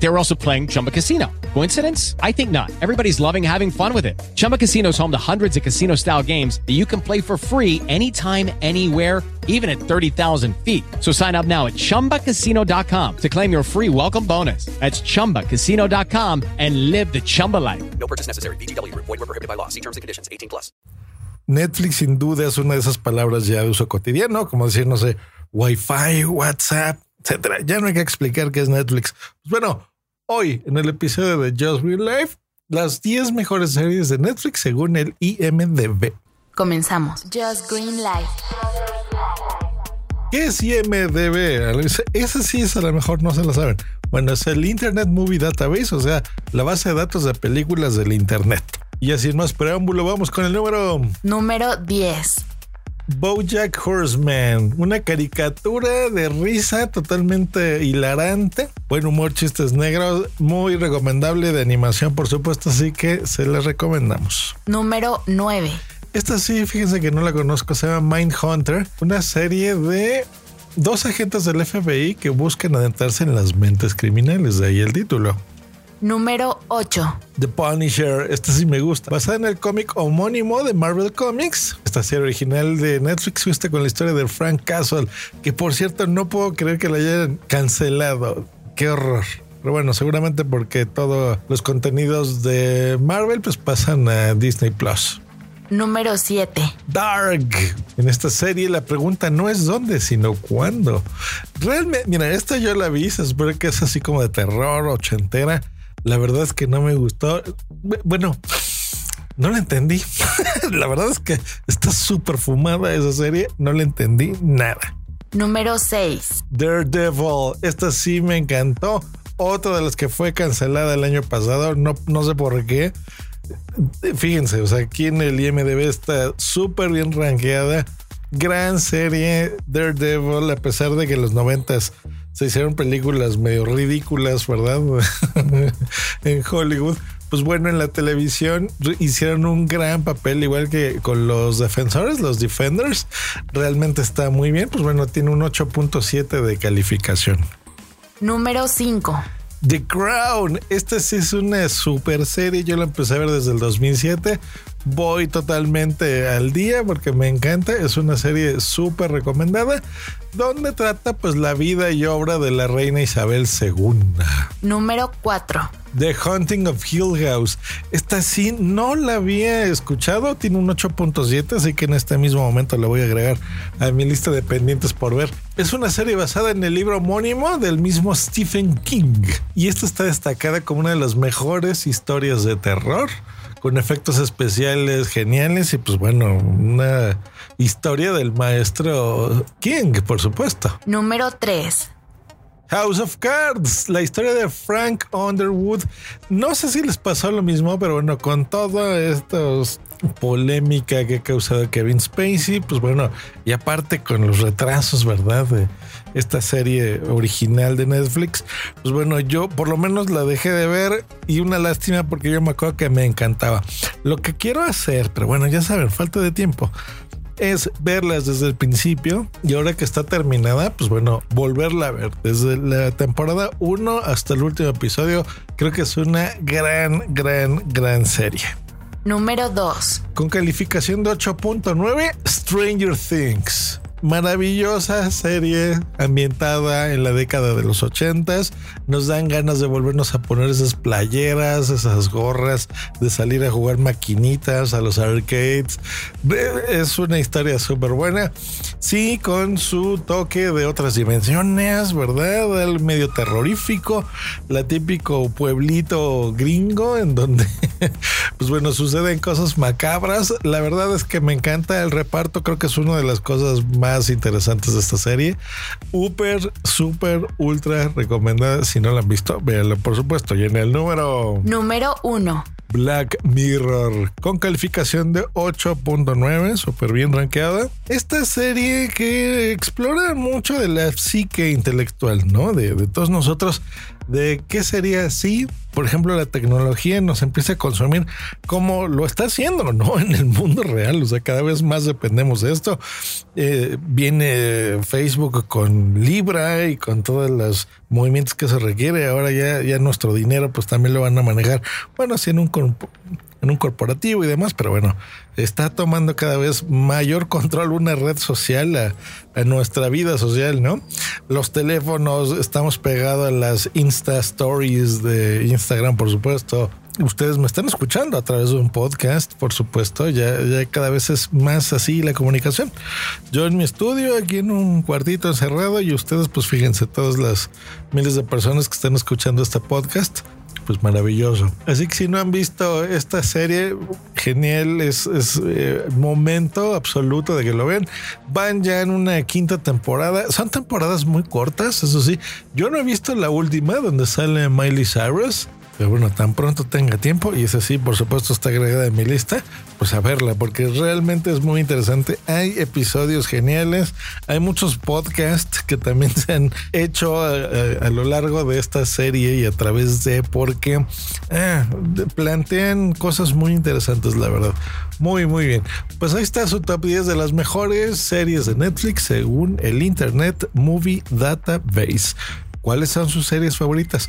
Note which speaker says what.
Speaker 1: They were also playing Chumba Casino. Coincidence? I think not. Everybody's loving having fun with it. Chumba Casino is home to hundreds of casino style games that you can play for free anytime, anywhere, even at 30,000 feet. So sign up now at chumbacasino.com to claim your free welcome bonus. That's chumbacasino.com and live the Chumba life.
Speaker 2: No purchase necessary. BGW. Void were prohibited by law. See terms and conditions. 18 plus.
Speaker 3: Netflix sin duda es una de esas palabras ya de uso cotidiano, como decir, no sé, Wi-Fi, WhatsApp, etcétera. Ya no hay que explicar qué es Netflix. Pues bueno, hoy en el episodio de Just Real Life, las 10 mejores series de Netflix según el IMDb.
Speaker 4: Comenzamos. Just Green Light.
Speaker 3: ¿Qué es IMDb? Esa sí es a lo mejor no se lo saben. Bueno, es el Internet Movie Database, o sea, la base de datos de películas del Internet. Y así más preámbulo, vamos con el número
Speaker 4: Número 10.
Speaker 3: Bojack Horseman, una caricatura de risa totalmente hilarante, buen humor, chistes negros, muy recomendable de animación, por supuesto, así que se la recomendamos.
Speaker 4: Número 9.
Speaker 3: Esta sí, fíjense que no la conozco, se llama Mindhunter, una serie de dos agentes del FBI que buscan adentrarse en las mentes criminales, de ahí el título.
Speaker 4: Número 8.
Speaker 3: The Punisher, esta sí me gusta. Basada en el cómic homónimo de Marvel Comics. Esta serie original de Netflix fuiste con la historia de Frank Castle, que por cierto no puedo creer que la hayan cancelado. Qué horror. Pero bueno, seguramente porque todos los contenidos de Marvel pues pasan a Disney Plus.
Speaker 4: Número 7.
Speaker 3: Dark. En esta serie la pregunta no es dónde, sino cuándo. Realmente, mira, esta yo la vi, se supone que es así como de terror, ochentera. La verdad es que no me gustó. Bueno, no la entendí. la verdad es que está súper fumada esa serie. No le entendí nada.
Speaker 4: Número 6.
Speaker 3: Daredevil. Esta sí me encantó. Otra de las que fue cancelada el año pasado. No, no sé por qué. Fíjense, o sea, aquí en el IMDB está súper bien rankeada. Gran serie Daredevil, a pesar de que en los noventas se hicieron películas medio ridículas, ¿verdad? en Hollywood. Pues bueno, en la televisión hicieron un gran papel, igual que con los defensores, los defenders. Realmente está muy bien. Pues bueno, tiene un 8.7 de calificación.
Speaker 4: Número 5.
Speaker 3: The Crown. Esta sí es una super serie. Yo la empecé a ver desde el 2007. Voy totalmente al día porque me encanta. Es una serie súper recomendada donde trata pues la vida y obra de la reina Isabel II.
Speaker 4: Número 4.
Speaker 3: The Hunting of Hill House. Esta sí no la había escuchado, tiene un 8.7, así que en este mismo momento la voy a agregar a mi lista de pendientes por ver. Es una serie basada en el libro homónimo del mismo Stephen King y esta está destacada como una de las mejores historias de terror con efectos especiales geniales y pues bueno, una historia del maestro King, por supuesto.
Speaker 4: Número 3.
Speaker 3: House of Cards, la historia de Frank Underwood. No sé si les pasó lo mismo, pero bueno, con toda esta polémica que ha causado Kevin Spacey, pues bueno, y aparte con los retrasos, ¿verdad? De esta serie original de Netflix, pues bueno, yo por lo menos la dejé de ver y una lástima porque yo me acuerdo que me encantaba. Lo que quiero hacer, pero bueno, ya saben, falta de tiempo es verlas desde el principio y ahora que está terminada, pues bueno, volverla a ver desde la temporada 1 hasta el último episodio. Creo que es una gran, gran, gran serie.
Speaker 4: Número 2.
Speaker 3: Con calificación de 8.9, Stranger Things maravillosa serie ambientada en la década de los ochentas. Nos dan ganas de volvernos a poner esas playeras, esas gorras, de salir a jugar maquinitas a los arcades. Es una historia súper buena. Sí, con su toque de otras dimensiones, ¿verdad? El medio terrorífico, la típico pueblito gringo en donde, pues bueno, suceden cosas macabras. La verdad es que me encanta el reparto, creo que es una de las cosas más interesantes de esta serie. Super, super, ultra recomendada. Si no la han visto, véanla por supuesto. Y en el número...
Speaker 4: Número 1.
Speaker 3: Black Mirror, con calificación de 8.9, súper bien rankeada. Esta serie que explora mucho de la psique intelectual, ¿no? De, de todos nosotros de qué sería si, por ejemplo, la tecnología nos empieza a consumir como lo está haciendo, ¿no? En el mundo real, o sea, cada vez más dependemos de esto. Eh, viene Facebook con Libra y con todos los movimientos que se requiere. Ahora ya, ya nuestro dinero pues también lo van a manejar, bueno, así en un en un corporativo y demás, pero bueno, está tomando cada vez mayor control una red social a, nuestra vida social, ¿no? Los teléfonos, estamos pegados a las Insta Stories de Instagram, por supuesto. Ustedes me están escuchando a través de un podcast, por supuesto, ya, ya cada vez es más así la comunicación. Yo en mi estudio, aquí en un cuartito encerrado, y ustedes, pues fíjense, todas las miles de personas que están escuchando este podcast, pues maravilloso. Así que si no han visto esta serie, genial, es, eh, momento absoluto de que lo vean. Van ya en una quinta temporada. Son temporadas muy cortas, eso sí. Yo no he visto la última donde sale Miley Cyrus. Pero bueno, tan pronto tenga tiempo, y es así, por supuesto, está agregada en mi lista, pues a verla, porque realmente es muy interesante. Hay episodios geniales, hay muchos podcasts que también se han hecho a, lo largo de esta serie y a través de, porque ah, plantean cosas muy interesantes, la verdad. Muy, muy bien. Pues ahí está su top 10 de las mejores series de Netflix según el Internet Movie Database. ¿Cuáles son sus series favoritas?